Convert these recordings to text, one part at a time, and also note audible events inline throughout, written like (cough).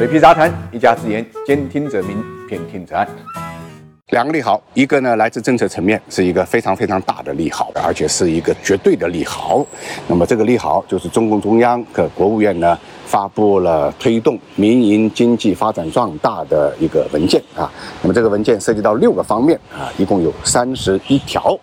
水皮杂谈，一家之言，兼听则明，偏听则暗。两个利好，一个呢来自政策层面，是一个非常非常大的利好，而且是一个绝对的利好。那么这个利好就是中共中央和国务院呢。发布了推动民营经济发展壮大的一个文件啊，那么这个文件涉及到六个方面啊，一共有三十一条。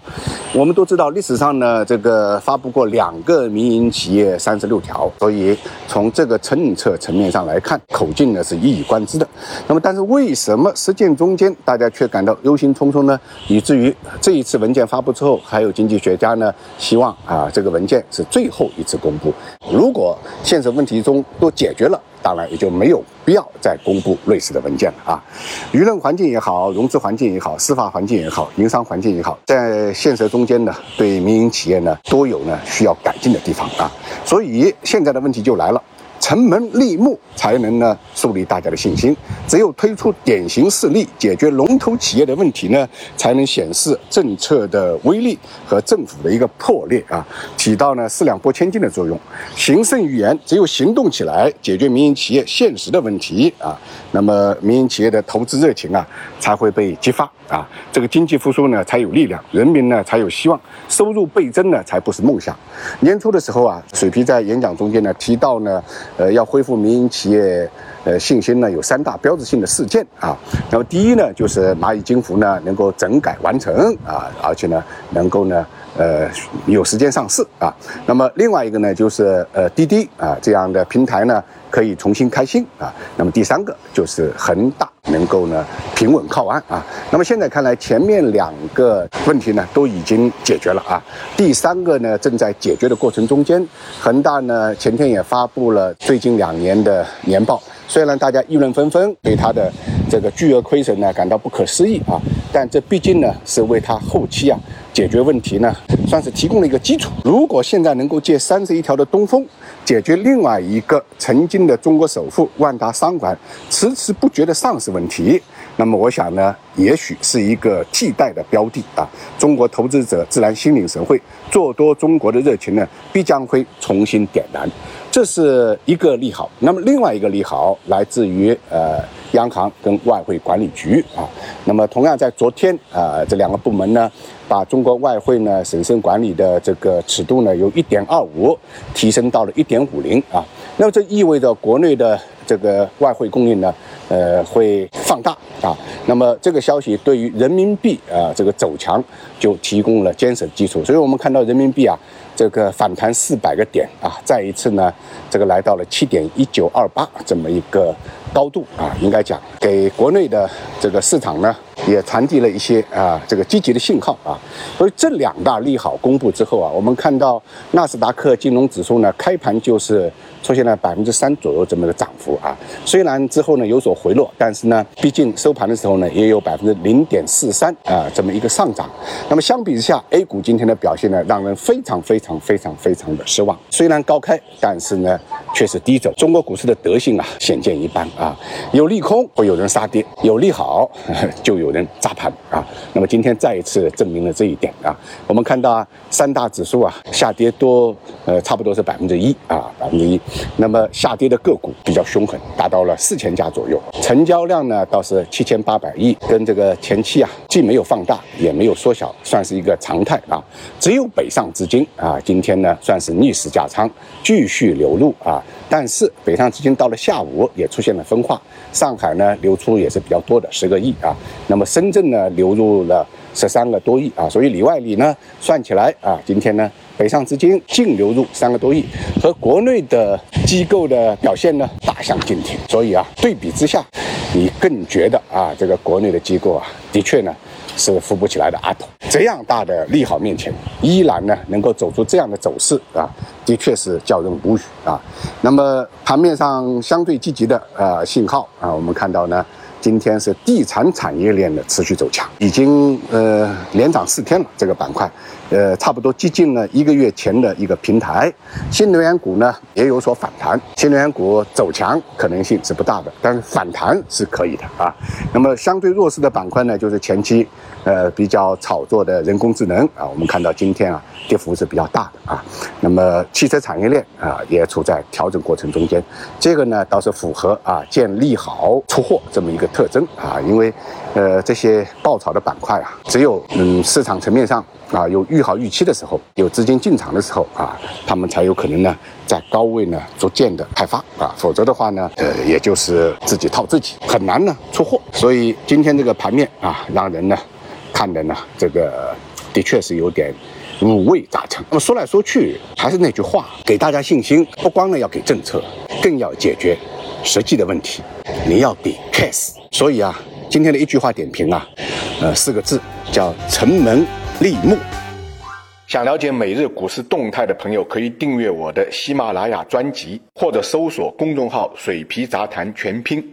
我们都知道历史上呢，这个发布过两个民营企业三十六条，所以从这个政策层面上来看，口径呢是一以贯之的。那么，但是为什么实践中间大家却感到忧心忡忡呢？以至于这一次文件发布之后，还有经济学家呢希望啊，这个文件是最后一次公布。如果现实问题中，都解决了，当然也就没有必要再公布类似的文件了啊。舆论环境也好，融资环境也好，司法环境也好，营商环境也好，在现实中间呢，对民营企业呢都有呢需要改进的地方啊。所以现在的问题就来了。城门立木才能呢树立大家的信心，只有推出典型事例，解决龙头企业的问题呢，才能显示政策的威力和政府的一个魄力啊，起到呢四两拨千斤的作用。行胜于言，只有行动起来，解决民营企业现实的问题啊，那么民营企业的投资热情啊才会被激发啊，这个经济复苏呢才有力量，人民呢才有希望，收入倍增呢才不是梦想。年初的时候啊，水皮在演讲中间呢提到呢。呃，要恢复民营企业呃信心呢，有三大标志性的事件啊。那么第一呢，就是蚂蚁金服呢能够整改完成啊，而且呢能够呢呃有时间上市啊。那么另外一个呢，就是呃滴滴啊这样的平台呢可以重新开心啊。那么第三个就是恒大能够呢平稳靠岸啊。那么现在看来，前面两个问题呢都已经解决了啊。第三个呢正在解决的过程中间，恒大呢前天也发布了。最近两年的年报，虽然大家议论纷纷，对它的这个巨额亏损呢感到不可思议啊，但这毕竟呢是为他后期啊解决问题呢算是提供了一个基础。如果现在能够借三十一条的东风，解决另外一个曾经的中国首富万达商管迟迟不决的上市问题。那么我想呢，也许是一个替代的标的啊，中国投资者自然心领神会，做多中国的热情呢，必将会重新点燃，这是一个利好。那么另外一个利好来自于呃央行跟外汇管理局啊，那么同样在昨天啊，这两个部门呢，把中国外汇呢审慎管理的这个尺度呢，由一点二五提升到了一点五零啊，那么这意味着国内的这个外汇供应呢。呃，会放大啊，那么这个消息对于人民币啊这个走强就提供了坚实基础，所以我们看到人民币啊这个反弹四百个点啊，再一次呢这个来到了七点一九二八这么一个高度啊，应该讲给国内的这个市场呢。也传递了一些啊这个积极的信号啊，所以这两大利好公布之后啊，我们看到纳斯达克金融指数呢开盘就是出现了百分之三左右这么个涨幅啊，虽然之后呢有所回落，但是呢毕竟收盘的时候呢也有百分之零点四三啊这么一个上涨。那么相比之下，A 股今天的表现呢让人非常非常非常非常的失望。虽然高开，但是呢却是低走。中国股市的德性啊显见一斑啊，有利空会有人杀跌，有利好 (laughs) 就有。人砸盘啊，那么今天再一次证明了这一点啊。我们看到啊，三大指数啊下跌多，呃，差不多是百分之一啊，百分之一。那么下跌的个股比较凶狠，达到了四千家左右，成交量呢倒是七千八百亿，跟这个前期啊既没有放大也没有缩小，算是一个常态啊。只有北上资金啊，今天呢算是逆势加仓，继续流入啊。但是北上资金到了下午也出现了分化，上海呢流出也是比较多的，十个亿啊。那么深圳呢流入了十三个多亿啊，所以里外里呢算起来啊，今天呢北上资金净流入三个多亿，和国内的机构的表现呢大相径庭。所以啊，对比之下，你更觉得啊，这个国内的机构啊，的确呢是扶不起来的阿斗。这样大的利好面前，依然呢能够走出这样的走势啊，的确是叫人无语啊。那么盘面上相对积极的呃信号啊，我们看到呢。今天是地产产业链的持续走强，已经呃连涨四天了。这个板块呃，差不多接近了一个月前的一个平台。新能源股呢也有所反弹，新能源股走强可能性是不大的，但是反弹是可以的啊。那么相对弱势的板块呢，就是前期呃比较炒作的人工智能啊，我们看到今天啊跌幅是比较大的啊。那么汽车产业链啊也处在调整过程中间，这个呢倒是符合啊见利好出货这么一个特征啊，因为呃这些爆炒的板块啊，只有嗯市场层面上。啊，有预好预期的时候，有资金进场的时候啊，他们才有可能呢，在高位呢逐渐的开发啊，否则的话呢，呃，也就是自己套自己，很难呢出货。所以今天这个盘面啊，让人呢看的呢，这个的确是有点五味杂陈。那么说来说去，还是那句话，给大家信心，不光呢要给政策，更要解决实际的问题，你要比 case。所以啊，今天的一句话点评啊，呃，四个字叫城门。立木。想了解每日股市动态的朋友，可以订阅我的喜马拉雅专辑，或者搜索公众号“水皮杂谈全拼”。